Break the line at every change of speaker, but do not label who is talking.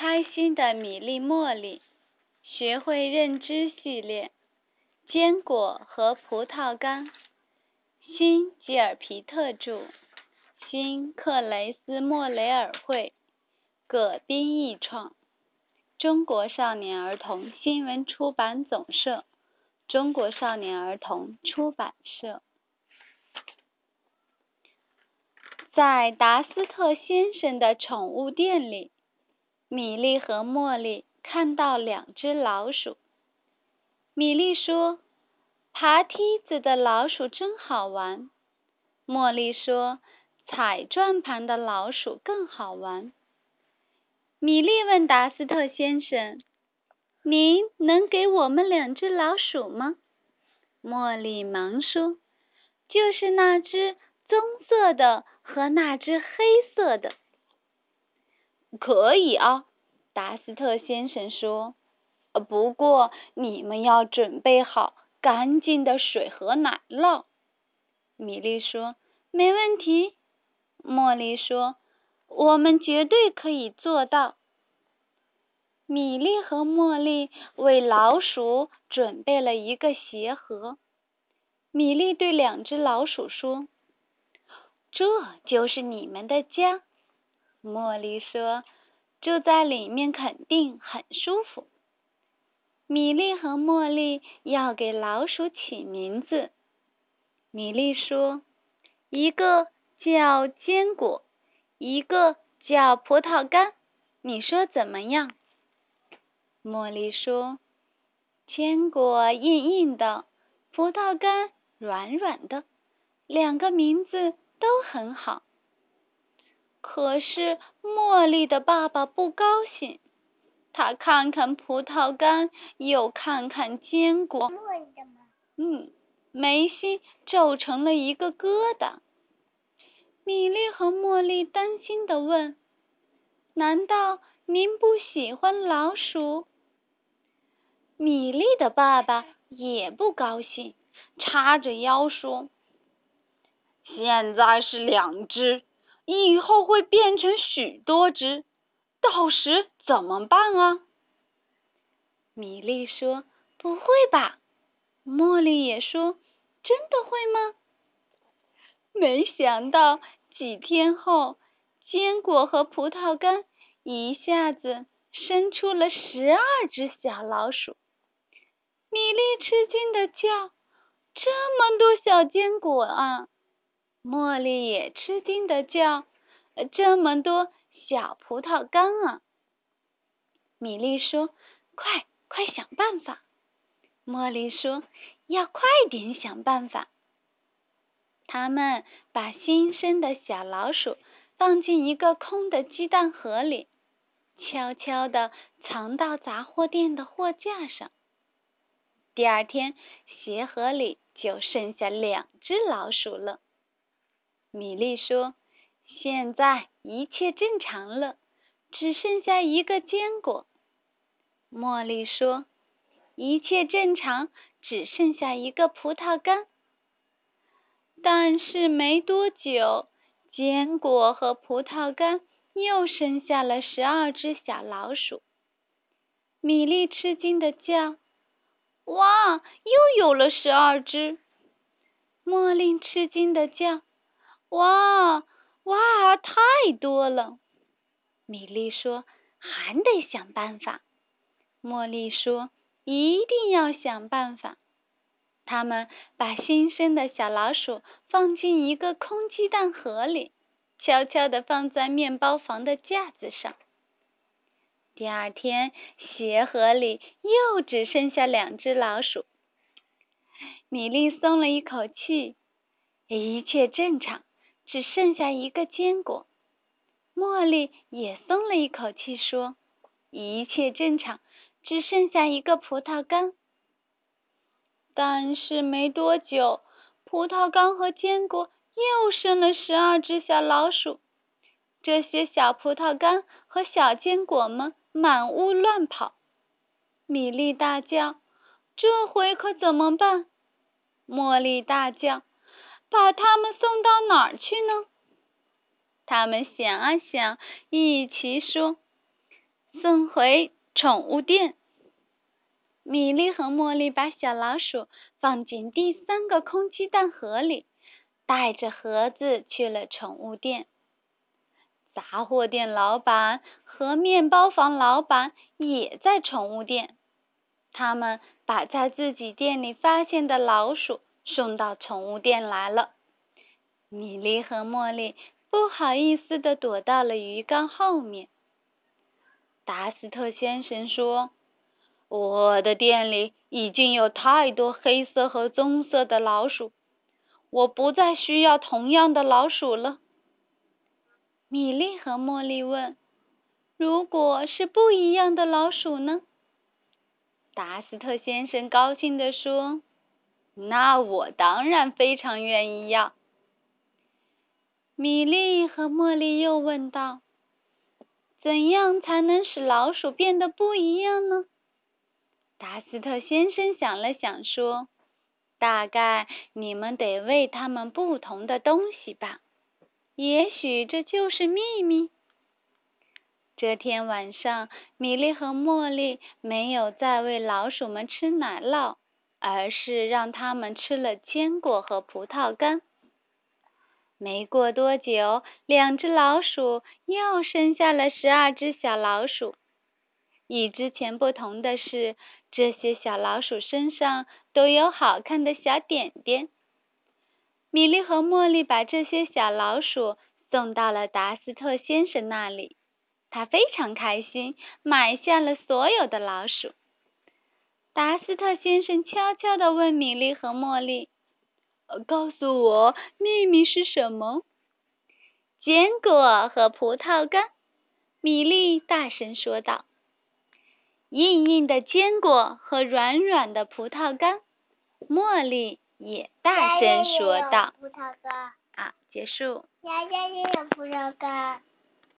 开心的米粒茉莉，学会认知系列，坚果和葡萄干，新吉尔皮特著，新克雷斯莫雷尔绘，葛斌译创，中国少年儿童新闻出版总社，中国少年儿童出版社。在达斯特先生的宠物店里，米莉和茉莉看到两只老鼠。米莉说：“爬梯子的老鼠真好玩。”茉莉说：“踩转盘的老鼠更好玩。”米莉问达斯特先生：“您能给我们两只老鼠吗？”茉莉忙说：“就是那只棕色的。”和那只黑色的，可以啊，达斯特先生说。不过你们要准备好干净的水和奶酪。米莉说：“没问题。”茉莉说：“我们绝对可以做到。”米莉和茉莉为老鼠准备了一个鞋盒。米莉对两只老鼠说。这就是你们的家，茉莉说：“住在里面肯定很舒服。”米莉和茉莉要给老鼠起名字。米莉说：“一个叫坚果，一个叫葡萄干，你说怎么样？”茉莉说：“坚果硬硬的，葡萄干软软的，两个名字。”都很好，可是茉莉的爸爸不高兴。他看看葡萄干，又看看坚果，嗯，眉心皱成了一个疙瘩。米莉和茉莉担心的问：“难道您不喜欢老鼠？”米莉的爸爸也不高兴，叉着腰说。现在是两只，以后会变成许多只，到时怎么办啊？米莉说：“不会吧？”茉莉也说：“真的会吗？”没想到几天后，坚果和葡萄干一下子生出了十二只小老鼠。米莉吃惊的叫：“这么多小坚果啊！”茉莉也吃惊的叫：“这么多小葡萄干啊！”米莉说：“快快想办法！”茉莉说：“要快点想办法。”他们把新生的小老鼠放进一个空的鸡蛋盒里，悄悄地藏到杂货店的货架上。第二天，鞋盒里就剩下两只老鼠了。米莉说：“现在一切正常了，只剩下一个坚果。”茉莉说：“一切正常，只剩下一个葡萄干。”但是没多久，坚果和葡萄干又生下了十二只小老鼠。米莉吃惊的叫：“哇，又有了十二只！”茉莉吃惊的叫。哇哇，太多了！米莉说：“还得想办法。”茉莉说：“一定要想办法。”他们把新生的小老鼠放进一个空鸡蛋盒里，悄悄地放在面包房的架子上。第二天，鞋盒里又只剩下两只老鼠。米莉松了一口气，一切正常。只剩下一个坚果，茉莉也松了一口气，说：“一切正常，只剩下一个葡萄干。”但是没多久，葡萄干和坚果又生了十二只小老鼠。这些小葡萄干和小坚果们满屋乱跑。米莉大叫：“这回可怎么办？”茉莉大叫。把他们送到哪儿去呢？他们想啊想，一起说：“送回宠物店。米莉和茉莉把小老鼠放进第三个空鸡蛋盒里，带着盒子去了宠物店。杂货店老板和面包房老板也在宠物店，他们把在自己店里发现的老鼠送到宠物店来了。米莉和茉莉不好意思的躲到了鱼缸后面。达斯特先生说：“我的店里已经有太多黑色和棕色的老鼠，我不再需要同样的老鼠了。”米莉和茉莉问：“如果是不一样的老鼠呢？”达斯特先生高兴地说：“那我当然非常愿意要。”米莉和茉莉又问道：“怎样才能使老鼠变得不一样呢？”达斯特先生想了想说：“大概你们得喂它们不同的东西吧。也许这就是秘密。”这天晚上，米莉和茉莉没有再喂老鼠们吃奶酪，而是让他们吃了坚果和葡萄干。没过多久，两只老鼠又生下了十二只小老鼠。与之前不同的是，这些小老鼠身上都有好看的小点点。米莉和茉莉把这些小老鼠送到了达斯特先生那里，他非常开心，买下了所有的老鼠。达斯特先生悄悄地问米莉和茉莉。告诉我，秘密是什么？坚果和葡萄干，米莉大声说道。硬硬的坚果和软软的葡萄干，茉莉也大声说道。
葡萄干。
啊，结束。
丫丫也有葡萄干。